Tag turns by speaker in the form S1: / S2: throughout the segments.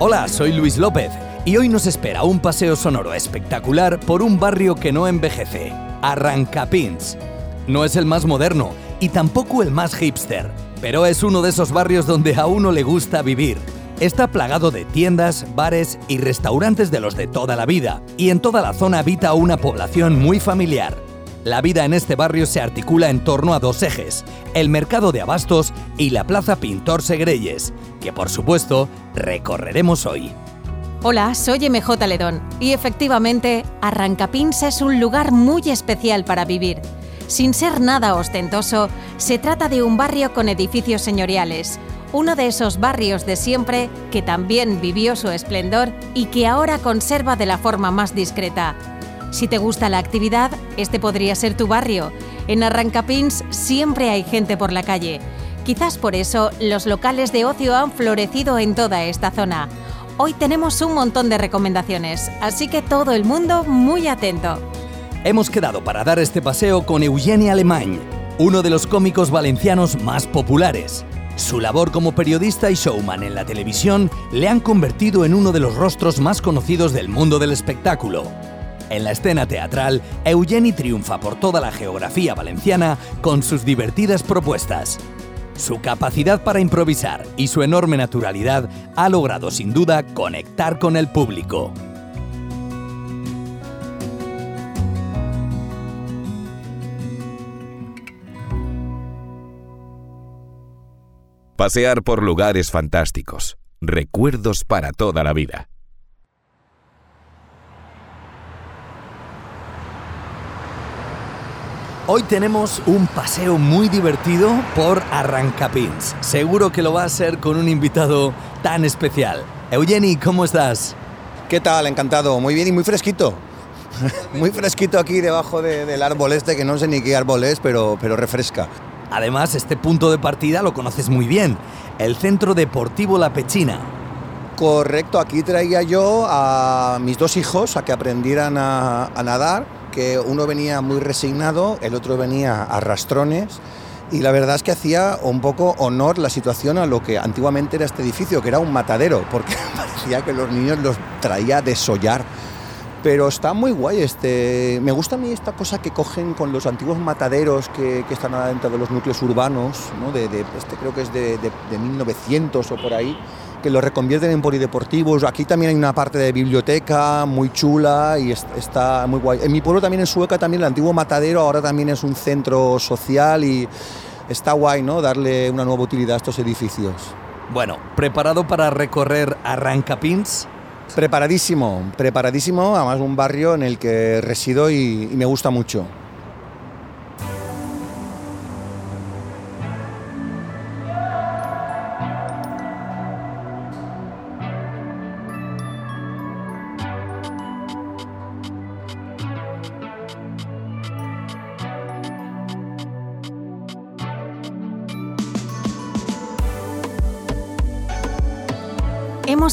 S1: Hola, soy Luis López y hoy nos espera un paseo sonoro espectacular por un barrio que no envejece, Arrancapins. No es el más moderno y tampoco el más hipster, pero es uno de esos barrios donde a uno le gusta vivir. Está plagado de tiendas, bares y restaurantes de los de toda la vida, y en toda la zona habita una población muy familiar. La vida en este barrio se articula en torno a dos ejes, el mercado de abastos y la plaza Pintor Segreyes, que por supuesto recorreremos hoy.
S2: Hola, soy MJ Ledón y efectivamente Arrancapins es un lugar muy especial para vivir. Sin ser nada ostentoso, se trata de un barrio con edificios señoriales, uno de esos barrios de siempre que también vivió su esplendor y que ahora conserva de la forma más discreta. Si te gusta la actividad, este podría ser tu barrio. En Arrancapins siempre hay gente por la calle. Quizás por eso los locales de ocio han florecido en toda esta zona. Hoy tenemos un montón de recomendaciones, así que todo el mundo muy atento.
S1: Hemos quedado para dar este paseo con Eugenie Alemany, uno de los cómicos valencianos más populares. Su labor como periodista y showman en la televisión le han convertido en uno de los rostros más conocidos del mundo del espectáculo. En la escena teatral, Eugeni triunfa por toda la geografía valenciana con sus divertidas propuestas. Su capacidad para improvisar y su enorme naturalidad ha logrado sin duda conectar con el público.
S3: Pasear por lugares fantásticos, recuerdos para toda la vida.
S1: Hoy tenemos un paseo muy divertido por Arrancapins. Seguro que lo va a ser con un invitado tan especial. Eugeni, ¿cómo estás?
S4: ¿Qué tal? Encantado. Muy bien y muy fresquito. muy fresquito aquí debajo de- del árbol este, que no sé ni qué árbol es, pero, pero refresca.
S1: Además, este punto de partida lo conoces muy bien, el Centro Deportivo La Pechina.
S4: Correcto, aquí traía yo a mis dos hijos a que aprendieran a, a nadar, que uno venía muy resignado, el otro venía a rastrones. Y la verdad es que hacía un poco honor la situación a lo que antiguamente era este edificio, que era un matadero, porque parecía que los niños los traía a desollar. Pero está muy guay este. Me gusta a mí esta cosa que cogen con los antiguos mataderos que, que están dentro de los núcleos urbanos, ¿no? de, de- este creo que es de, de- de 1900 o por ahí, que los reconvierten en polideportivos. Aquí también hay una parte de biblioteca muy chula y es- está muy guay. En mi pueblo también en Sueca también el antiguo matadero ahora también es un centro social y está guay, ¿no? Darle una nueva utilidad a estos edificios.
S1: Bueno, ¿preparado para recorrer Arrancapins?
S4: Preparadísimo, preparadísimo, además un barrio en el que resido y, y me gusta mucho.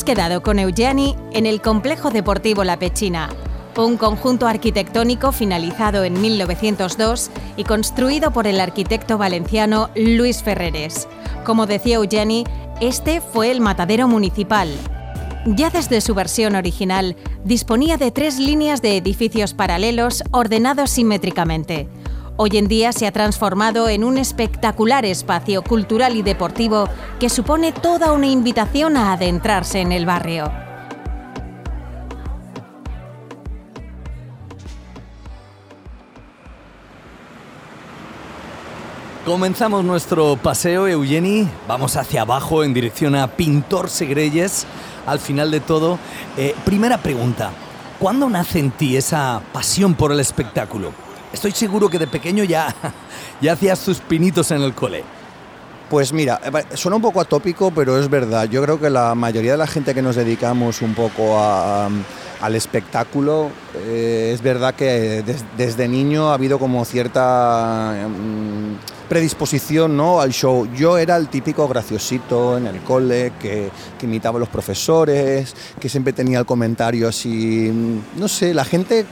S2: Quedado con Eugeni en el Complejo Deportivo La Pechina, un conjunto arquitectónico finalizado en 1902 y construido por el arquitecto valenciano Luis Ferreres. Como decía Eugeni, este fue el matadero municipal. Ya desde su versión original, disponía de tres líneas de edificios paralelos ordenados simétricamente. Hoy en día se ha transformado en un espectacular espacio cultural y deportivo que supone toda una invitación a adentrarse en el barrio.
S1: Comenzamos nuestro paseo, Eugeni. Vamos hacia abajo en dirección a Pintor Segreyes. Al final de todo, eh, primera pregunta. ¿Cuándo nace en ti esa pasión por el espectáculo? Estoy seguro que de pequeño ya, ya hacías tus pinitos en el cole.
S4: Pues mira, eh, suena un poco atópico, pero es verdad. Yo creo que la mayoría de la gente que nos dedicamos un poco al espectáculo, eh, es verdad que desde niño ha habido como cierta mm, predisposición ¿no? al show. Yo era el típico graciosito en el cole que, imitaba a los profesores, que siempre tenía el comentario así. No sé, la gente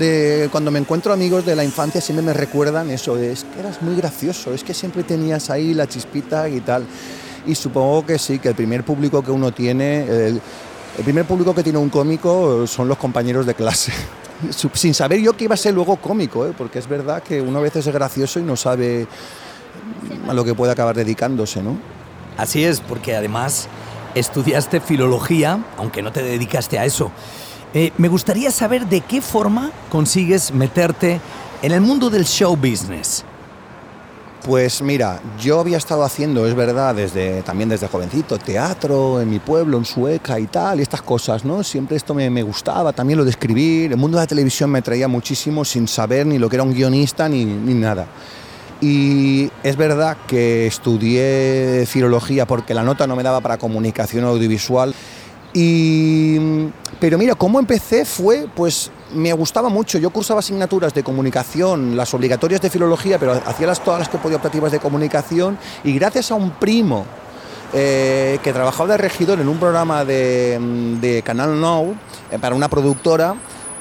S4: de, cuando me encuentro amigos de la infancia siempre me recuerdan eso, es que eras muy gracioso, es que siempre tenías ahí la chispita y tal. Y supongo que sí, que el primer público que uno tiene, el, primer público que tiene un cómico son los compañeros de clase sin saber yo que iba a ser luego cómico, ¿eh? porque es verdad que uno a veces es gracioso y no sabe a lo que puede acabar dedicándose, ¿no?
S1: Así es, porque además estudiaste filología, aunque no te dedicaste a eso. Eh, me gustaría saber de qué forma consigues meterte en el mundo del show business.
S4: Pues mira, yo había estado haciendo, es verdad, desde, también desde jovencito, teatro en mi pueblo, en Sueca y tal, y estas cosas, ¿no? Siempre esto me, me, gustaba, también lo de escribir. El mundo de la televisión me traía muchísimo sin saber ni lo que era un guionista ni, ni nada. Y es verdad que estudié filología porque la nota no me daba para comunicación audiovisual. Y, pero mira, cómo empecé fue, pues me gustaba mucho. Yo cursaba asignaturas de comunicación, las obligatorias de filología, pero hacía las, todas las que podía optativas de comunicación. Y gracias a un primo eh, que trabajaba de regidor en un programa de, de Canal Now, eh, para una productora,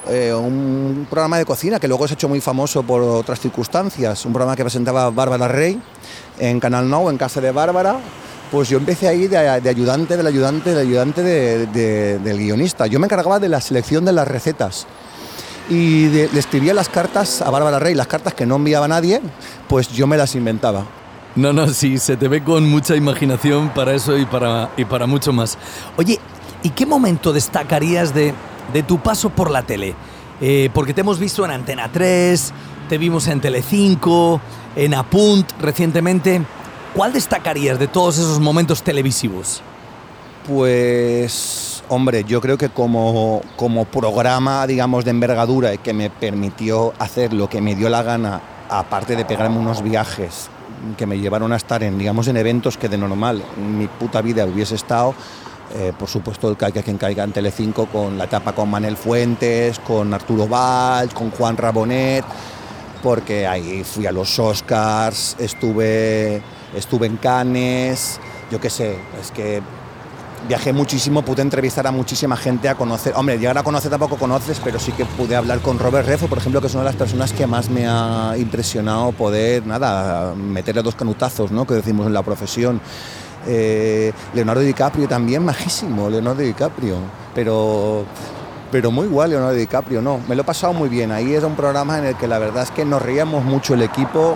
S4: eh, un programa de cocina que luego se ha hecho muy famoso por otras circunstancias, un programa que presentaba Bárbara Rey en Canal Now, en casa de Bárbara. Pues yo empecé ahí de, ayudante, del ayudante, del ayudante del guionista. Yo me encargaba de la selección de las recetas y le escribía las cartas a Bárbara Rey, las cartas que no enviaba nadie, pues yo me las inventaba.
S1: No, no, sí, se te ve con mucha imaginación para eso y para, y para mucho más. Oye, ¿y qué momento destacarías de, de tu paso por la tele. Eh, porque te hemos visto en Antena 3, te vimos en Telecinco, en Apunt recientemente. ¿Cuál destacarías de todos esos momentos televisivos?
S4: Pues, hombre, yo creo que como, como programa, digamos, de envergadura que me permitió hacer lo que me dio la gana, aparte de pegarme unos viajes que me llevaron a estar en, digamos, en eventos que de normal en mi puta vida hubiese estado, eh, por supuesto, el Caiga quien caiga en Telecinco con la etapa con Manel Fuentes, con Arturo Valls, con Juan Rabonet, porque ahí fui a los Oscars, estuve, estuve en Cannes, yo qué sé, es que viajé muchísimo, pude entrevistar a muchísima gente, a conocer, hombre, llegar a conocer tampoco conoces, pero sí que pude hablar con Robert Refo, por ejemplo, que es una de las personas que más me ha impresionado poder, nada, meterle dos canutazos, ¿no? Que decimos en la profesión. Eh, Leonardo DiCaprio también, majísimo, Leonardo DiCaprio, pero, pero muy igual Leonardo DiCaprio, no, me lo he pasado muy bien, ahí es un programa en el que la verdad es que nos reíamos mucho el equipo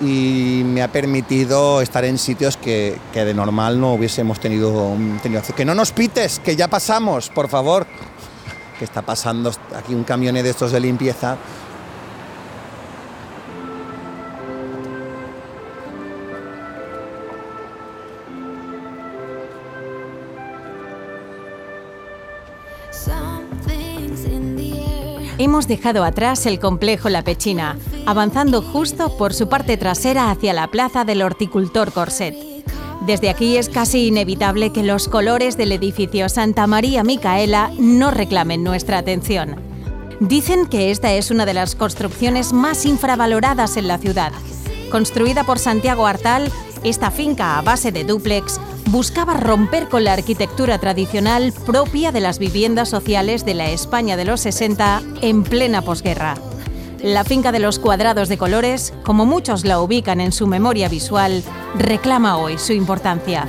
S4: y me ha permitido estar en sitios que, que de normal no hubiésemos tenido, tenido... Que no nos pites, que ya pasamos, por favor. Que está pasando aquí un camión de estos de limpieza
S2: Hemos dejado atrás el complejo La Pechina, avanzando justo por su parte trasera hacia la plaza del horticultor Corset. Desde aquí es casi inevitable que los colores del edificio Santa María Micaela no reclamen nuestra atención. Dicen que esta es una de las construcciones más infravaloradas en la ciudad. Construida por Santiago Artal, esta finca a base de dúplex buscaba romper con la arquitectura tradicional propia de las viviendas sociales de la España de los 60 en plena posguerra. La finca de los cuadrados de colores, como muchos la ubican en su memoria visual, reclama hoy su importancia.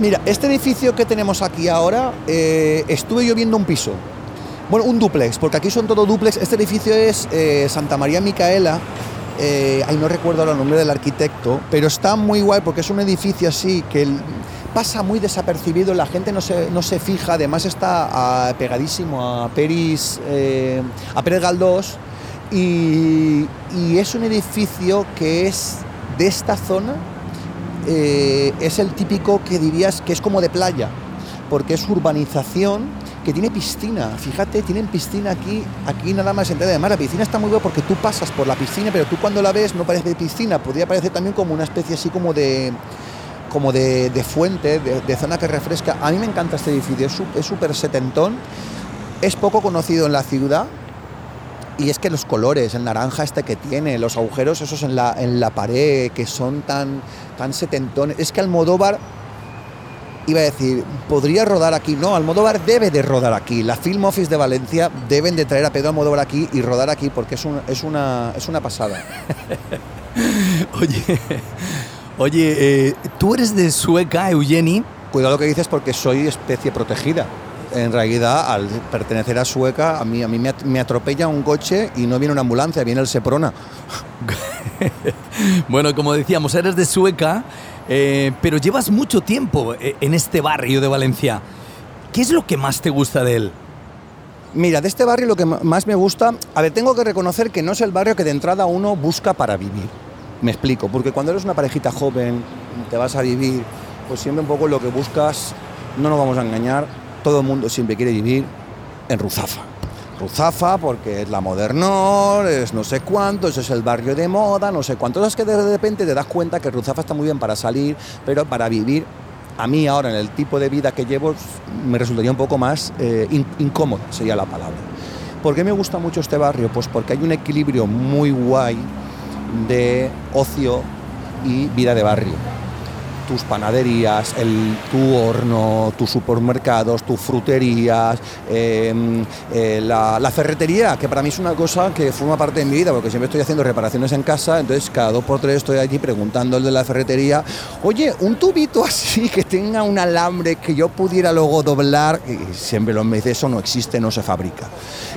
S4: Mira, este edificio que tenemos aquí ahora, eh, estuve yo un piso bueno, un duplex, porque aquí son todo duplex. Este edificio es eh, Santa María Micaela. Eh, ahí no recuerdo el nombre del arquitecto, pero está muy guay porque es un edificio así que pasa muy desapercibido, la gente no se, no se fija, además está ah, pegadísimo a Peris, eh, a Pérez Galdós y, es un edificio que es de esta zona, es el típico que dirías que es como de playa, porque es urbanización que tiene piscina. Fíjate, tienen piscina aquí, aquí nada más entrada de mar. La piscina está muy buena porque tú pasas por la piscina, pero tú cuando la ves no parece piscina, podría parecer también como una especie así como de como de, fuente, de, zona que refresca. A mí me encanta este edificio, es súper setentón, es poco conocido en la ciudad, y es que los colores, el naranja este que tiene, los agujeros esos en la, en la pared que son tan, tan setentones. Es que Almodóvar iba a decir, podría rodar aquí. No, Almodóvar debe de rodar aquí. La Film Office de Valencia deben de traer a Pedro Almodóvar aquí y rodar aquí porque es, es, una, es una pasada.
S1: oye, oye eh, tú eres de Sueca, Eugeni.
S4: Cuidado lo que dices porque soy especie protegida. En realidad, al pertenecer a Sueca, a mí, a mí me atropella un coche y no viene una ambulancia, viene el Seprona.
S1: bueno, como decíamos, eres de Sueca eh, pero llevas mucho tiempo eh, en este barrio de Valencia. ¿Qué es lo que más te gusta de él?
S4: Mira, de este barrio lo que más me gusta, a ver, tengo que reconocer que no es el barrio que de entrada uno busca para vivir. Me explico, porque cuando eres una parejita joven, te vas a vivir, pues siempre un poco lo que buscas, no nos vamos a engañar, todo el mundo siempre quiere vivir en Ruzafa. Ruzafa porque es la modernor, es no sé cuánto, eso es el barrio de moda, no sé cuánto. Es que de repente te das cuenta que Ruzafa está muy bien para salir, pero para vivir, a mí ahora en el tipo de vida que llevo, me resultaría un poco más eh, incómodo, sería la palabra. ¿Por qué me gusta mucho este barrio? Pues porque hay un equilibrio muy guay de ocio y vida de barrio tus panaderías, el, tu horno, tus supermercados, tus fruterías, em, eh, la, ferretería, que para mí es una cosa que forma parte de mi vida, porque siempre estoy haciendo reparaciones en casa, entonces cada dos por tres estoy allí preguntando al de la ferretería, oye, un tubito así que tenga un alambre que yo pudiera luego doblar, y siempre lo me dice, eso no existe, no se fabrica.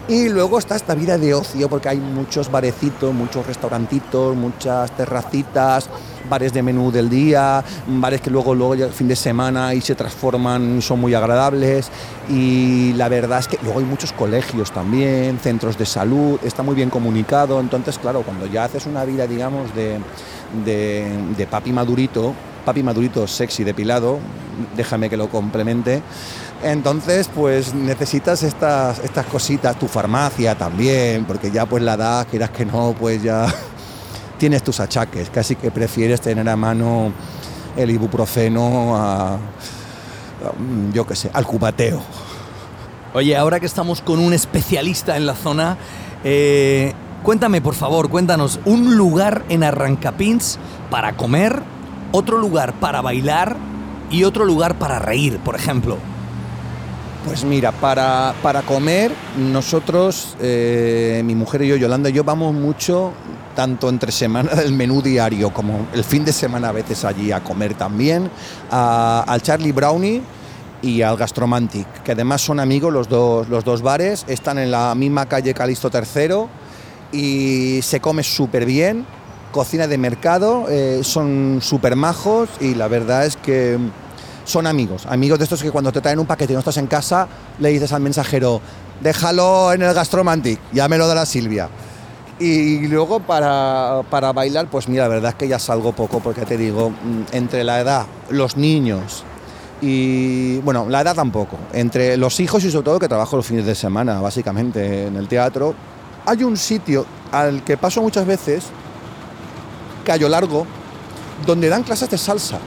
S4: Y luego está esta vida de ocio, porque hay muchos barecitos, muchos restaurantitos, muchas terracitas, bares de menú del día, bares que luego, luego el fin de semana y se transforman, son muy agradables. Y la verdad es que luego hay muchos colegios también, centros de salud, está muy bien comunicado, entonces claro, cuando ya haces una vida digamos de, de, papi madurito, papi madurito sexy depilado, déjame que lo complemente, entonces, pues necesitas estas, estas cositas, tu farmacia también, porque ya pues la edad, quieras que no, pues ya tienes tus achaques, casi que prefieres tener a mano el ibuprofeno a, yo qué sé, al cubateo.
S1: Oye, ahora que estamos con un especialista en la zona, eh, cuéntame por favor, cuéntanos un lugar en Arrancapins para comer, otro lugar para bailar y otro lugar para reír, por ejemplo.
S4: Pues mira, para, para comer, nosotros, eh, mi mujer y yo, Yolanda y yo, vamos mucho, tanto entre semana del menú diario como el fin de semana a veces allí a comer también, al Charlie Brownie y al Gastromantic, que además son amigos los dos, los dos bares, están en la misma calle Calisto III y se come súper bien, cocina de mercado, eh, son súper majos y la verdad es que son amigos, amigos de estos que cuando te traen un paquete y no estás en casa, le dices al mensajero, déjalo en el Gastromantic, ya me lo dará Silvia. Y luego para, para, bailar, pues mira, la verdad es que ya salgo poco, porque te digo, mm, entre la edad, los niños y, bueno, la edad tampoco, entre los hijos y sobre todo que trabajo los fines de semana, básicamente, en el teatro, hay un sitio al que paso muchas veces, Cayo Largo, donde dan clases de salsa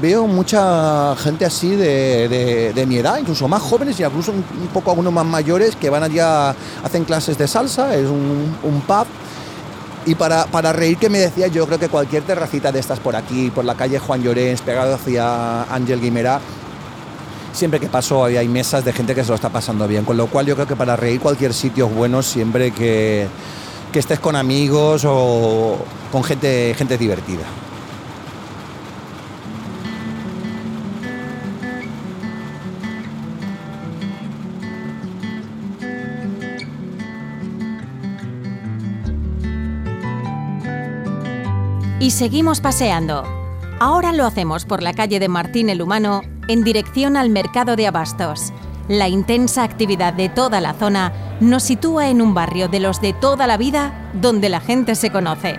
S4: veo mucha gente así de, mi edad, incluso más jóvenes y incluso un, poco algunos más mayores que van allá, hacen clases de salsa, es un, pub. Y para, para, reír que me decía, yo creo que cualquier terracita de estas por aquí, por la calle Juan Llorens, pegado hacia Ángel Guimera, siempre que paso hay mesas de gente que se lo está pasando bien. Con lo cual yo creo que para reír cualquier sitio es bueno siempre que, que estés con amigos o con gente, gente divertida.
S2: Y seguimos paseando. Ahora lo hacemos por la calle de Martín el Humano en dirección al mercado de abastos. La intensa actividad de toda la zona nos sitúa en un barrio de los de toda la vida donde la gente se conoce.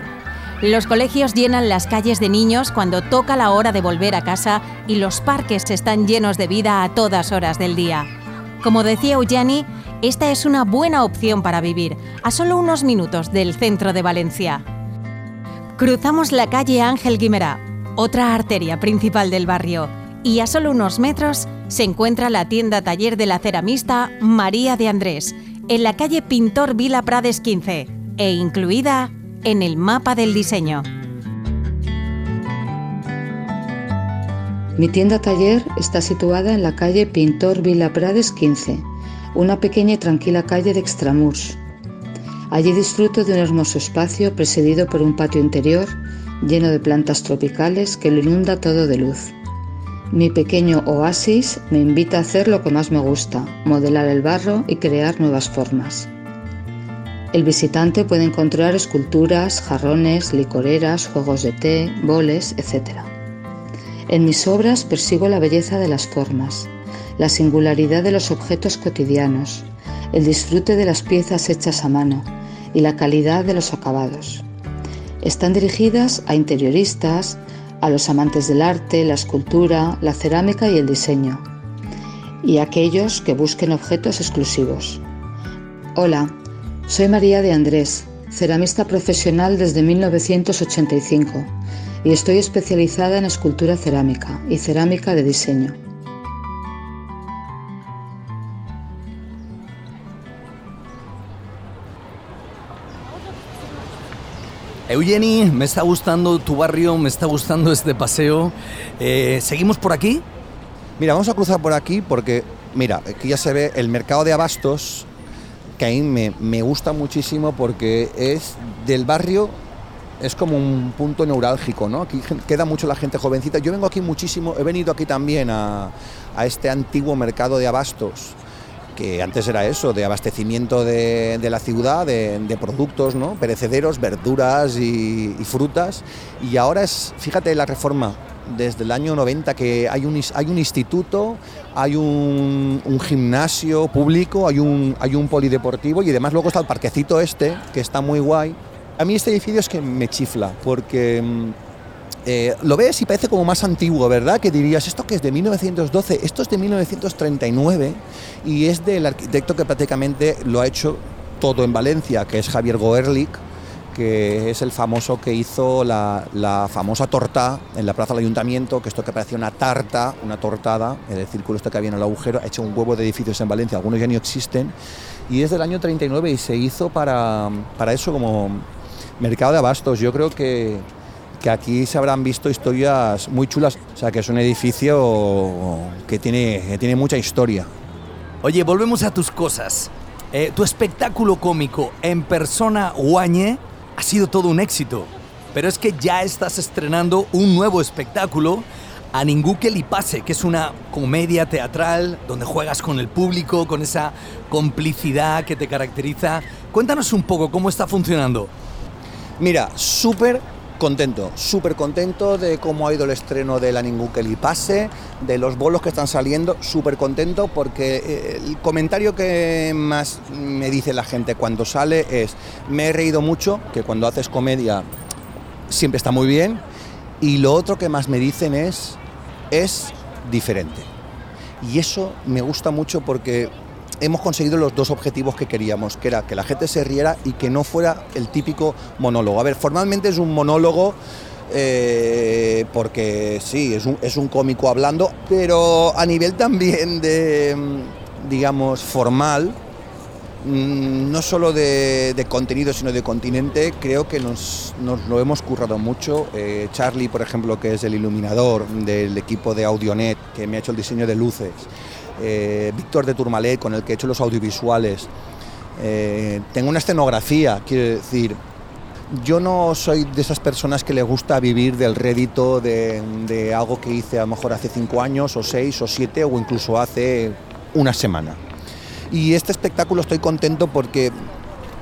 S2: Los colegios llenan las calles de niños cuando toca la hora de volver a casa y los parques están llenos de vida a todas horas del día. Como decía Eugeni, esta es una buena opción para vivir, a solo unos minutos del centro de Valencia. Cruzamos la calle Ángel Guimerá, otra arteria principal del barrio, y a solo unos metros se encuentra la tienda taller de la ceramista María de Andrés, en la calle Pintor Vila Prades 15, e incluida en el mapa del diseño.
S5: Mi tienda taller está situada en la calle Pintor Vila Prades 15, una pequeña y tranquila calle de Extramurs. Allí disfruto de un hermoso espacio presidido por un patio interior lleno de plantas tropicales que lo inunda todo de luz. Mi pequeño oasis me invita a hacer lo que más me gusta, modelar el barro y crear nuevas formas. El visitante puede encontrar esculturas, jarrones, licoreras, juegos de té, boles, etc. En mis obras persigo la belleza de las formas, la singularidad de los objetos cotidianos, el disfrute de las piezas hechas a mano y la calidad de los acabados. Están dirigidas a interioristas, a los amantes del arte, la escultura, la cerámica y el diseño, y a aquellos que busquen objetos exclusivos. Hola, soy María de Andrés, ceramista profesional desde 1985 y estoy especializada en escultura cerámica y cerámica de diseño.
S1: Eugeni, me está gustando tu barrio, me está gustando este paseo. Eh, ¿Seguimos por aquí?
S4: Mira, vamos a cruzar por aquí porque, mira, aquí ya se ve el mercado de abastos, que a mí me, me gusta muchísimo porque es del barrio es como un punto neurálgico, ¿no? Aquí queda mucho la gente jovencita. Yo vengo aquí muchísimo, he venido aquí también a, este antiguo mercado de abastos, que antes era eso, de abastecimiento de, la ciudad, de, productos, ¿no? Perecederos, verduras y, frutas. Y ahora es, fíjate la reforma, desde el año 90 que hay un, hay un instituto, hay un, gimnasio público, hay un, hay un polideportivo y además luego está el parquecito este, que está muy guay a mí este edificio es que me chifla, porque mm, eh, lo ves y parece como más antiguo, ¿verdad? Que dirías, ¿esto que es de 1912? Esto es de 1939 y es del arquitecto que prácticamente lo ha hecho todo en Valencia, que es Javier Goerlich, que es el famoso que hizo la, famosa torta en la plaza del ayuntamiento, que esto que parecía una tarta, una tortada, en el círculo este que había en el agujero, ha hecho un huevo de edificios en Valencia, algunos ya ni existen, y es del año 39 y se hizo para eso como mercado de abastos. Yo creo que, aquí se habrán visto historias muy chulas. O sea, que es un edificio que tiene, tiene mucha historia.
S1: Oye, volvemos a tus cosas. Eh, tu espectáculo cómico en persona Guañe ha sido todo un éxito. Pero es que ya estás estrenando un nuevo espectáculo, A Ningú que le pase, que es una comedia teatral donde juegas con el público, con esa complicidad que te caracteriza. Cuéntanos un poco cómo está funcionando.
S4: Mira, súper contento, súper contento de cómo ha ido el estreno de La Ningún pase, de los bolos que están saliendo, súper contento porque eh, el comentario que más me dice la gente cuando sale es, me he reído mucho, que cuando haces comedia siempre está muy bien, y lo otro que más me dicen es, es diferente. Y eso me gusta mucho porque hemos conseguido los dos objetivos que queríamos, que era que la gente se riera y que no fuera el típico monólogo. A ver, formalmente es un monólogo eh, porque sí, es un, es un cómico hablando, pero a nivel también de, digamos, formal, mm, no solo de, contenido, sino de continente, creo que nos, lo hemos currado mucho. Eh, Charlie, por ejemplo, que es el iluminador del equipo de Audionet, que me ha hecho el diseño de luces, eh, Víctor de Turmalet, con el que he hecho los audiovisuales. Eh, tengo una escenografía, quiero decir, yo no soy de esas personas que le gusta vivir del rédito de, algo que hice a lo mejor hace cinco años, o seis, o siete, o incluso hace una semana. Y este espectáculo estoy contento porque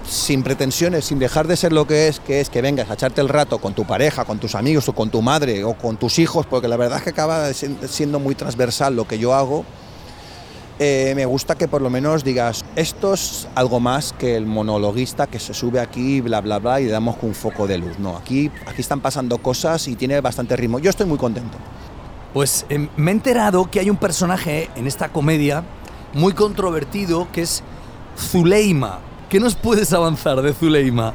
S4: sin pretensiones, sin dejar de ser lo que es, que es que vengas a echarte el rato con tu pareja, con tus amigos o con tu madre o con tus hijos, porque la verdad es que acaba siendo muy transversal lo que yo hago eh, me gusta que por lo menos digas, esto es algo más que el monologuista que se sube aquí, bla, bla, bla, y le damos con un foco de luz. No, aquí, aquí están pasando cosas y tiene bastante ritmo. Yo estoy muy contento.
S1: Pues em, me he enterado que hay un personaje en esta comedia muy controvertido que es Zuleima. ¿Qué nos puedes avanzar de Zuleima?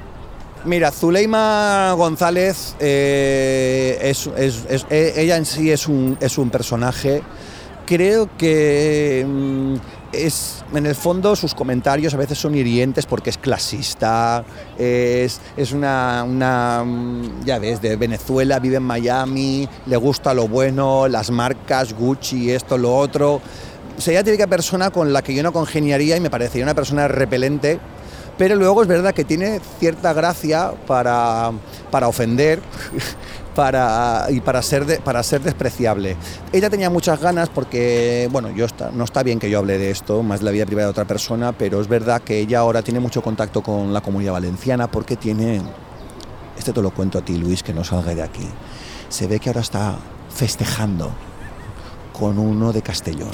S4: Mira, Zuleima González, eh, es, eh, ella en sí es un, es un personaje. Creo que mm, es, en el fondo sus comentarios a veces son hirientes porque es clasista, es, es una, una, mm, ya ves, de Venezuela, vive en Miami, le gusta lo bueno, las marcas, Gucci, esto, lo otro. Sería la típica persona con la que yo no congeniaría y me parecería una persona repelente pero luego es verdad que tiene cierta gracia para, para ofender para, y para ser, para ser despreciable. Ella tenía muchas ganas porque, bueno, yo no está bien que yo hable de esto, más de la vida privada de otra persona, pero es verdad que ella ahora tiene mucho contacto con la comunidad valenciana porque tiene, este te lo cuento a ti Luis, que no salga de aquí, se ve que ahora está festejando con uno de Castellón,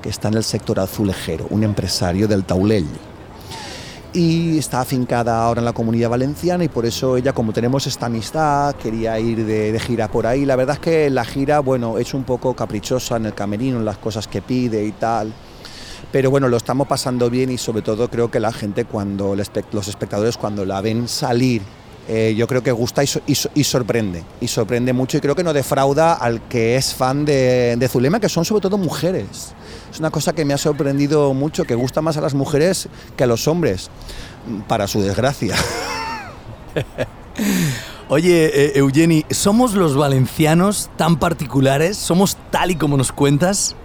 S4: que está en el sector azulejero, un empresario del Taulell y está afincada ahora en la comunidad valenciana y por eso ella, como tenemos esta amistad, quería ir de, gira por ahí. La verdad es que la gira, bueno, es un poco caprichosa en el camerino, en las cosas que pide y tal. Pero bueno, lo estamos pasando bien y sobre todo creo que la gente cuando, los espectadores cuando la ven salir eh, yo creo que gusta y, sorprende, y sorprende mucho y creo que no defrauda al que es fan de, Zulema, que son sobre todo mujeres. Es una cosa que me ha sorprendido mucho, que gusta más a las mujeres que a los hombres, para su desgracia.
S1: Oye, eh, Eugeni, ¿somos los valencianos tan particulares? ¿Somos tal y como nos cuentas?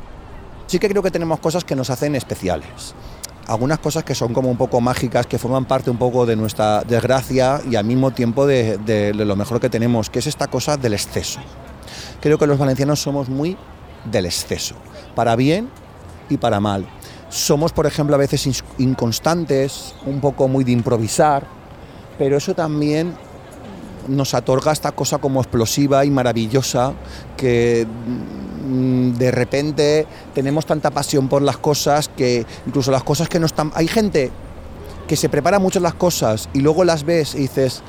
S4: Sí que creo que tenemos cosas que nos hacen especiales algunas cosas que son como un poco mágicas, que forman parte un poco de nuestra desgracia y al mismo tiempo de, lo mejor que tenemos, que es esta cosa del exceso. Creo que los valencianos somos muy del exceso, para bien y para mal. Somos, por ejemplo, a veces inconstantes, un poco muy de improvisar, pero eso también nos otorga esta cosa como explosiva y maravillosa que Mm, de repente tenemos tanta pasión por las cosas que incluso las cosas que no están... Hay gente que se prepara mucho las cosas y luego las ves y dices,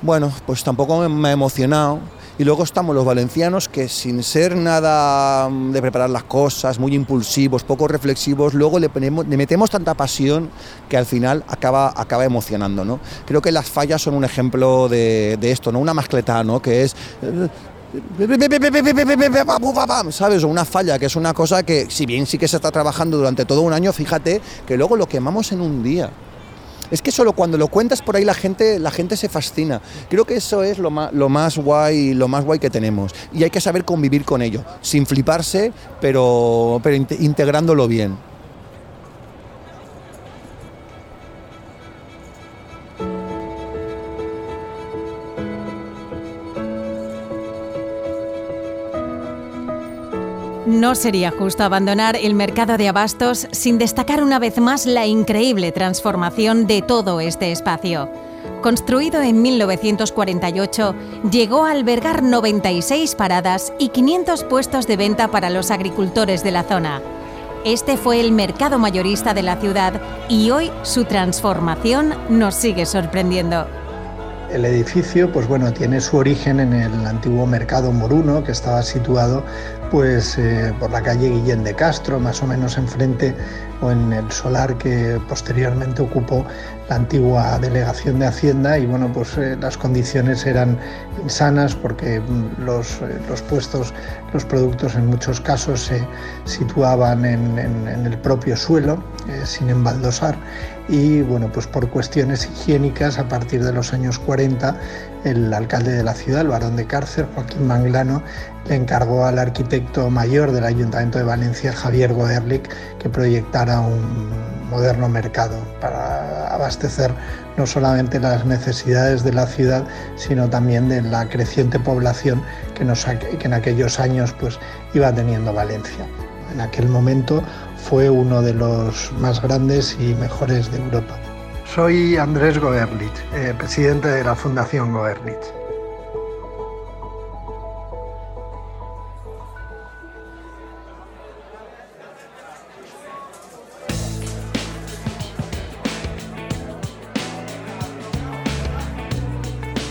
S4: bueno, pues tampoco me ha emocionado. Y luego estamos los valencianos que sin ser nada mm, de preparar las cosas, muy impulsivos, poco reflexivos, luego le, ponemos, le metemos tanta pasión que al final acaba, acaba emocionando. ¿no? Creo que las fallas son un ejemplo de, esto, ¿no? una mascleta ¿no? que es ¿sabes? Una falla, que es una cosa que, si bien sí que se está trabajando durante todo un año, fíjate que luego lo quemamos en un día. Es que solo cuando lo cuentas por ahí la gente, la gente se fascina. Creo que eso es lo más, lo más guay, lo más guay que tenemos. Y hay que saber convivir con ello, sin fliparse, pero, pero integrándolo bien.
S2: No sería justo abandonar el mercado de abastos sin destacar una vez más la increíble transformación de todo este espacio. Construido en 1948, llegó a albergar 96 paradas y 500 puestos de venta para los agricultores de la zona. Este fue el mercado mayorista de la ciudad y hoy su transformación nos sigue sorprendiendo.
S6: El edificio, pues bueno, tiene su origen en el antiguo mercado moruno que estaba situado pues eh, por la calle Guillén de Castro, más o menos enfrente o en el solar que posteriormente ocupó la antigua delegación de Hacienda y bueno, pues eh, las condiciones eran insanas porque mm, los, eh, los, puestos, los productos en muchos casos se situaban en, en el propio suelo, sin embaldosar. Y bueno, pues por cuestiones higiénicas a partir de los años 40 el alcalde de la ciudad, el barón de Cárcer, Joaquín Manglano, le encargó al arquitecto mayor del Ayuntamiento de Valencia, Javier Goerlich, que proyectara un moderno mercado para abastecer no solamente las necesidades de la ciudad, sino también de la creciente población que, en aquellos años pues, iba teniendo Valencia. En aquel momento fue uno de los más grandes y mejores de Europa. Soy Andrés Goerlich, eh, presidente de la Fundación Goerlich.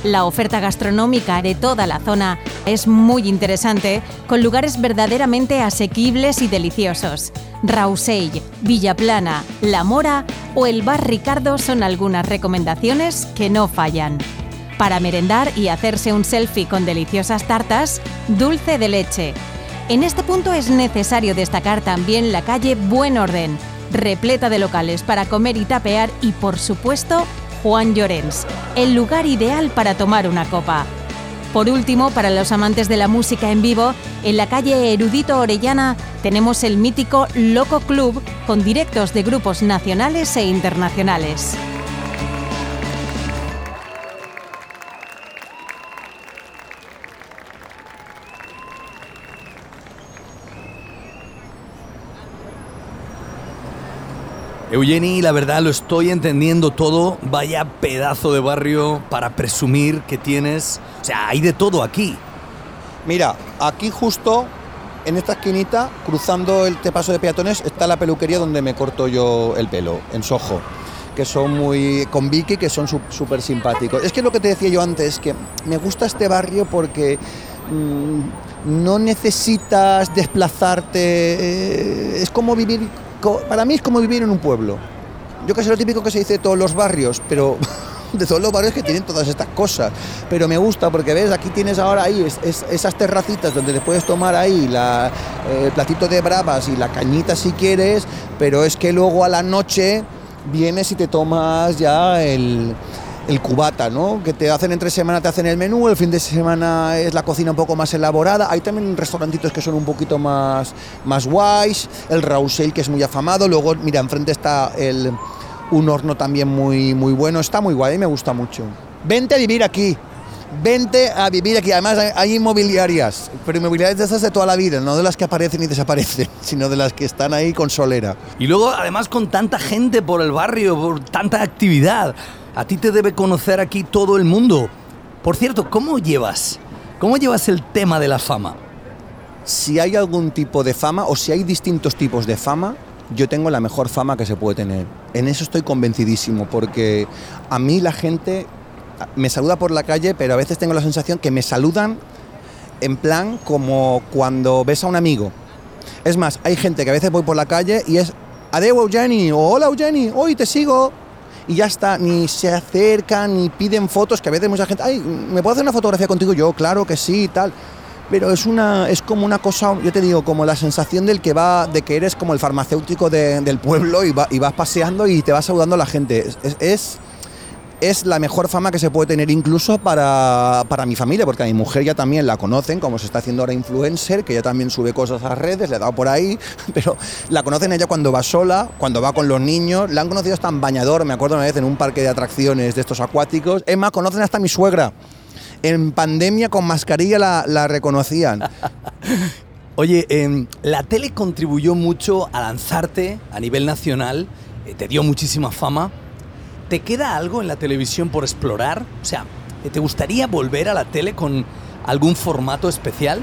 S2: La oferta gastronómica de toda la zona Es muy interesante, con lugares verdaderamente asequibles y deliciosos. Rausell, Villaplana, La Mora o el Bar Ricardo son algunas recomendaciones que no fallan. Para merendar y hacerse un selfie con deliciosas tartas, dulce de leche. En este punto es necesario destacar también la calle Buen Orden, repleta de locales para comer y tapear y por supuesto Juan Llorens, el lugar ideal para tomar una copa. Por último, para los amantes de la música en vivo, en la calle Erudito Orellana tenemos el mítico Loco Club con directos de grupos nacionales e internacionales.
S1: Eugeni, la verdad lo estoy entendiendo todo. Vaya pedazo de barrio para presumir que tienes. O sea, hay de todo aquí.
S4: Mira, aquí justo en esta esquinita, cruzando el paso de peatones, está la peluquería donde me corto yo el pelo, en Soho. Que son muy. con Vicky, que son súper simpáticos. Es que lo que te decía yo antes, que me gusta este barrio porque. Mm, no necesitas desplazarte. Eh, es como vivir para mí es como vivir en un pueblo. Yo sé lo típico que se dice de todos los barrios, pero de todos los barrios que tienen todas estas cosas. Pero me gusta porque ves, aquí tienes ahora ahí esas terracitas donde te puedes tomar ahí la, el platito de bravas y la cañita si quieres, pero es que luego a la noche vienes y te tomas ya el, el cubata, ¿no? Que te hacen entre semana, te hacen el menú, el fin de semana es la cocina un poco más elaborada. Hay también restaurantitos que son un poquito más, más guays, el Rausel que es muy afamado, luego, mira, enfrente está el, un horno también muy, muy bueno, está muy guay, me gusta mucho. Vente a vivir aquí, vente a vivir aquí. Además, hay inmobiliarias, pero inmobiliarias de esas de toda la vida, no de las que aparecen y desaparecen, sino de las que están ahí con solera.
S1: Y luego, además, con tanta gente por el barrio, por tanta actividad. A ti te debe conocer aquí todo el mundo. Por cierto, ¿cómo llevas? ¿Cómo llevas el tema de la fama?
S4: Si hay algún tipo de fama o si hay distintos tipos de fama, yo tengo la mejor fama que se puede tener. En eso estoy convencidísimo, porque a mí la gente me saluda por la calle, pero a veces tengo la sensación que me saludan en plan como cuando ves a un amigo. Es más, hay gente que a veces voy por la calle y es, adeu Eugeni, o hola Eugeni, hoy te sigo, y ya está, ni se acercan, ni piden fotos, que a veces mucha gente, ay, ¿me puedo hacer una fotografía contigo? Yo, claro que sí, tal. Pero es, una, es como una cosa, yo te digo, como la sensación del que va, de que eres como el farmacéutico del pueblo y, y vas paseando y te vas saludando a la gente. es es la mejor fama que se puede tener incluso para, mi familia, porque a mi mujer ya también la conocen, como se está haciendo ahora influencer, que ella también sube cosas a redes, le he dado por ahí, pero la conocen ella cuando va sola, cuando va con los niños, la han conocido hasta en bañador, me acuerdo una vez en un parque de atracciones de estos acuáticos, es más, conocen hasta mi suegra. En pandemia con mascarilla la, reconocían.
S1: Oye, em, la tele contribuyó mucho a lanzarte a nivel nacional, eh, te dio muchísima fama. ¿Te queda algo en la televisión por explorar? O sea, ¿te gustaría volver a la tele con algún formato especial?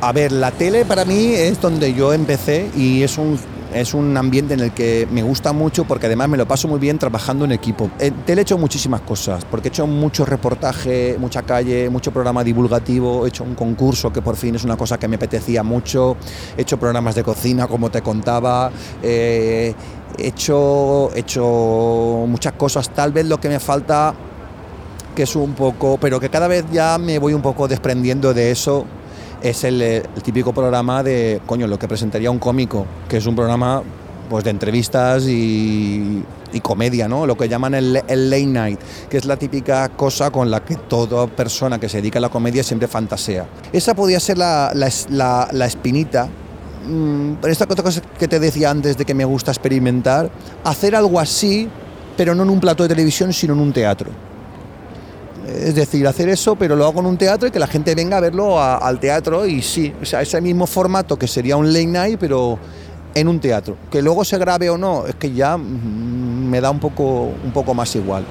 S4: A ver, la tele para mí es donde yo empecé y es un, es un ambiente en el que me gusta mucho porque además me lo paso muy bien trabajando en equipo. En tele he hecho muchísimas cosas, porque he hecho mucho reportaje, mucha calle, mucho programa divulgativo, he hecho un concurso que por fin es una cosa que me apetecía mucho, he hecho programas de cocina como te contaba, eh, he hecho, hecho muchas cosas, tal vez lo que me falta, que es un poco, pero que cada vez ya me voy un poco desprendiendo de eso, es el, típico programa de, coño, lo que presentaría un cómico, que es un programa pues de entrevistas y, comedia, ¿no? Lo que llaman el, late night, que es la típica cosa con la que toda persona que se dedica a la comedia siempre fantasea. Esa podría ser la, la espinita Mm, esta cosa que te decía antes de que me gusta experimentar, hacer algo así, pero no en un plato de televisión, sino en un teatro. Es decir, hacer eso, pero lo hago en un teatro y que la gente venga a verlo al teatro y sí, o sea, ese mismo formato que sería un late night, pero en un teatro. Que luego se grabe o no, es que ya mm, me da un poco, un poco más igual.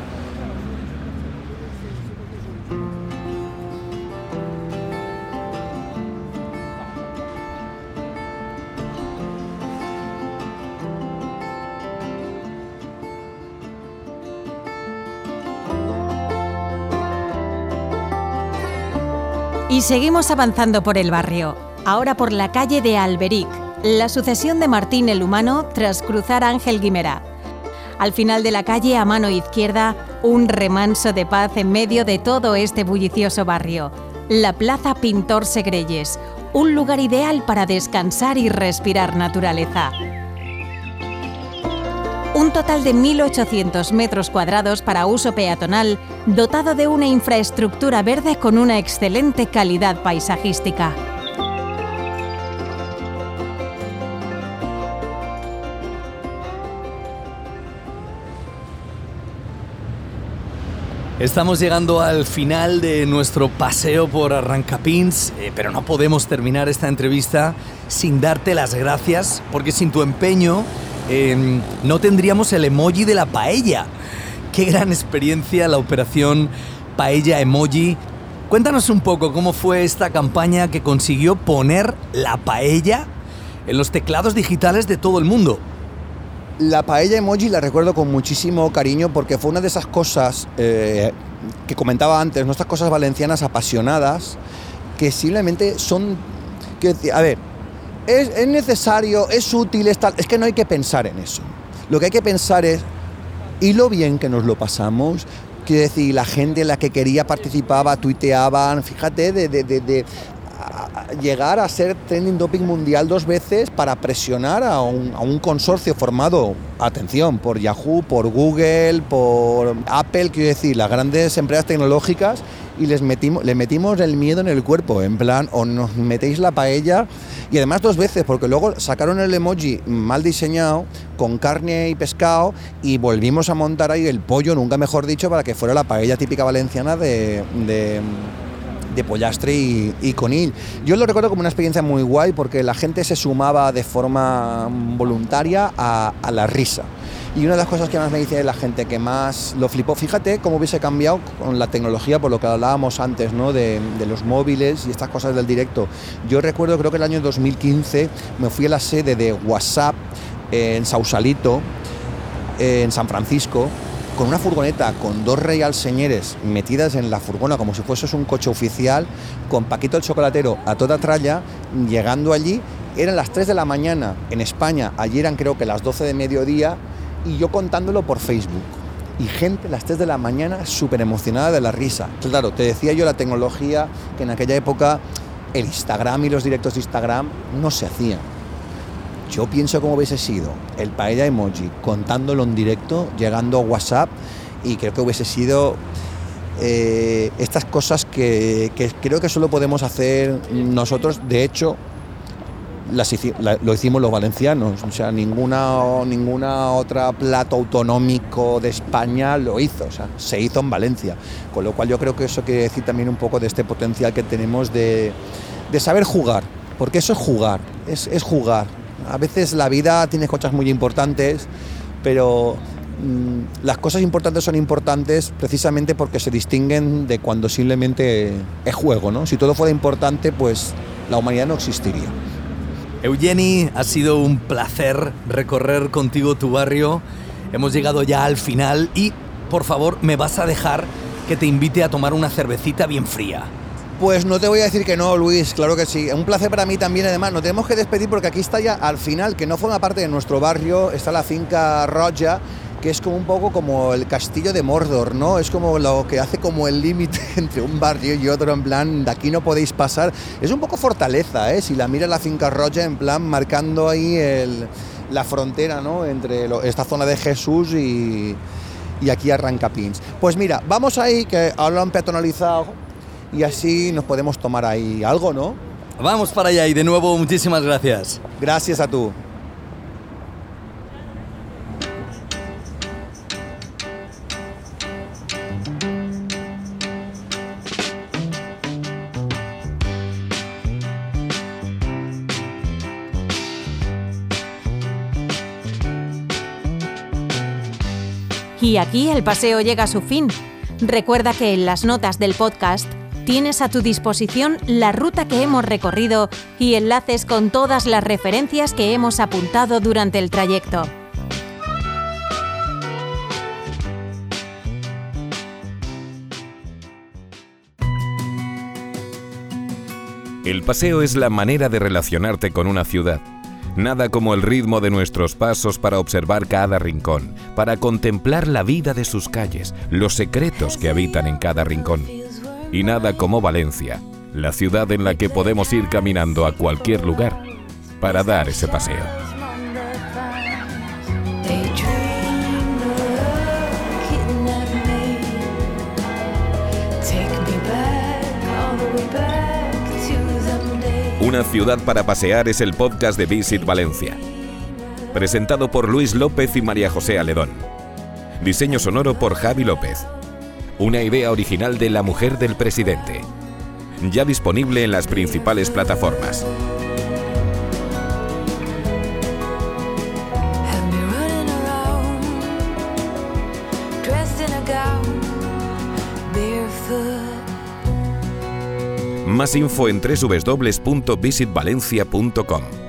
S2: Y seguimos avanzando por el barrio, ahora por la calle de Alberic, la sucesión de Martín el Humano tras cruzar Ángel Guimerá. Al final de la calle, a mano izquierda, un remanso de paz en medio de todo este bullicioso barrio. La Plaza Pintor Segreyes, un lugar ideal para descansar y respirar naturaleza. Un total de 1.800 metros cuadrados para uso peatonal, dotado de una infraestructura verde con una excelente calidad paisajística.
S1: Estamos llegando al final de nuestro paseo por Arrancapins, eh, pero no podemos terminar esta entrevista sin darte las gracias, porque sin tu empeño em, no tendríamos el emoji de la paella. Qué gran experiencia la operación Paella Emoji. Cuéntanos un poco cómo fue esta campaña que consiguió poner la paella en los teclados digitales de todo el mundo.
S4: La paella emoji la recuerdo con muchísimo cariño porque fue una de esas cosas eh, que comentaba antes, nuestras cosas valencianas apasionadas, que simplemente son... a ver, es, necesario, es útil, es, es que no hay que pensar en eso. Lo que hay que pensar es, y lo bien que nos lo pasamos, quiero decir, la gente la que quería participaba, tuiteaban, fíjate, de, de llegar a ser trending doping mundial dos veces para presionar a un, consorcio formado, atención, por Yahoo, por Google, por Apple, quiero decir, las grandes empresas tecnológicas, y les metimos, le metimos el miedo en el cuerpo, en plan, o nos metéis la paella, y además dos veces, porque luego sacaron el emoji mal diseñado, con carne y pescado, y volvimos a montar ahí el pollo, nunca mejor dicho, para que fuera la paella típica valenciana de de pollastre y, y. Yo lo recuerdo como una experiencia muy guay porque la gente se sumaba de forma voluntaria a, la risa. Y una de las cosas que más me dice la gente que más lo flipó, fíjate cómo hubiese cambiado con la tecnología, por lo que hablábamos antes, ¿no? de, los móviles y estas cosas del directo. Yo recuerdo, creo que el año 2015, me fui a la sede de WhatsApp en Sausalito, en San Francisco, con una furgoneta con dos Real Señores metidas en la furgona como si fuese un coche oficial, con Paquito el Chocolatero a toda tralla, llegando allí, eran las 3 de la mañana en España, allí eran creo que las 12 de mediodía, y yo contándolo por Facebook. Y gente las 3 de la mañana súper emocionada de la risa. Claro, te decía yo la tecnología que en aquella época el Instagram y los directos de Instagram no se hacían yo pienso cómo hubiese sido el paella emoji contándolo en directo, llegando a WhatsApp y creo que hubiese sido eh, estas cosas que, creo que solo podemos hacer nosotros. De hecho, lo hicimos los valencianos, o sea, ninguna, ninguna otra plato autonómico de España lo hizo, o sea, se hizo en Valencia. Con lo cual yo creo que eso quiere decir también un poco de este potencial que tenemos de, saber jugar, porque eso es jugar, es jugar a veces la vida tiene cosas muy importantes, pero mm, las cosas importantes son importantes precisamente porque se distinguen de cuando simplemente es juego, ¿no? Si todo fuera importante, pues la humanidad no existiría.
S1: Eugeni, ha sido un placer recorrer contigo tu barrio. Hemos llegado ya al final y, por favor, me vas a dejar que te invite a tomar una cervecita bien fría.
S4: Pues no te voy a decir que no, Luis, claro que sí. Un placer para mí también, además. Nos tenemos que despedir porque aquí está ya al final, que no forma parte de nuestro barrio, está la finca Roja, que es como un poco como el castillo de Mordor, ¿no? Es como lo que hace como el límite entre un barrio y otro, en plan, de aquí no podéis pasar. Es un poco fortaleza, ¿eh? Si la mira la finca Roja, en plan, marcando ahí la frontera, ¿no? Entre esta zona de Jesús y, aquí Arrancapins. Pues mira, vamos ahí, que ahora lo han peatonalizado y así nos podemos tomar ahí algo, ¿no?
S1: Vamos para allá y de nuevo muchísimas gracias.
S4: Gracias a tú.
S2: Y aquí el paseo llega a su fin. Recuerda que en las notas del podcast tienes a tu disposición la ruta que hemos recorrido y enlaces con todas las referencias que hemos apuntado durante el trayecto.
S3: El paseo es la manera de relacionarte con una ciudad. Nada como el ritmo de nuestros pasos para observar cada rincón, para contemplar la vida de sus calles, los secretos que habitan en cada rincón. Y nada como Valencia, la ciudad en la que podemos ir caminando a cualquier lugar para dar ese paseo. Una ciudad para pasear es el podcast de Visit Valencia. Presentado por Luis López y María José Aledón. Diseño sonoro por Javi López. Una idea original de La Mujer del Presidente. Ya disponible en las principales plataformas. Más info en www.visitvalencia.com.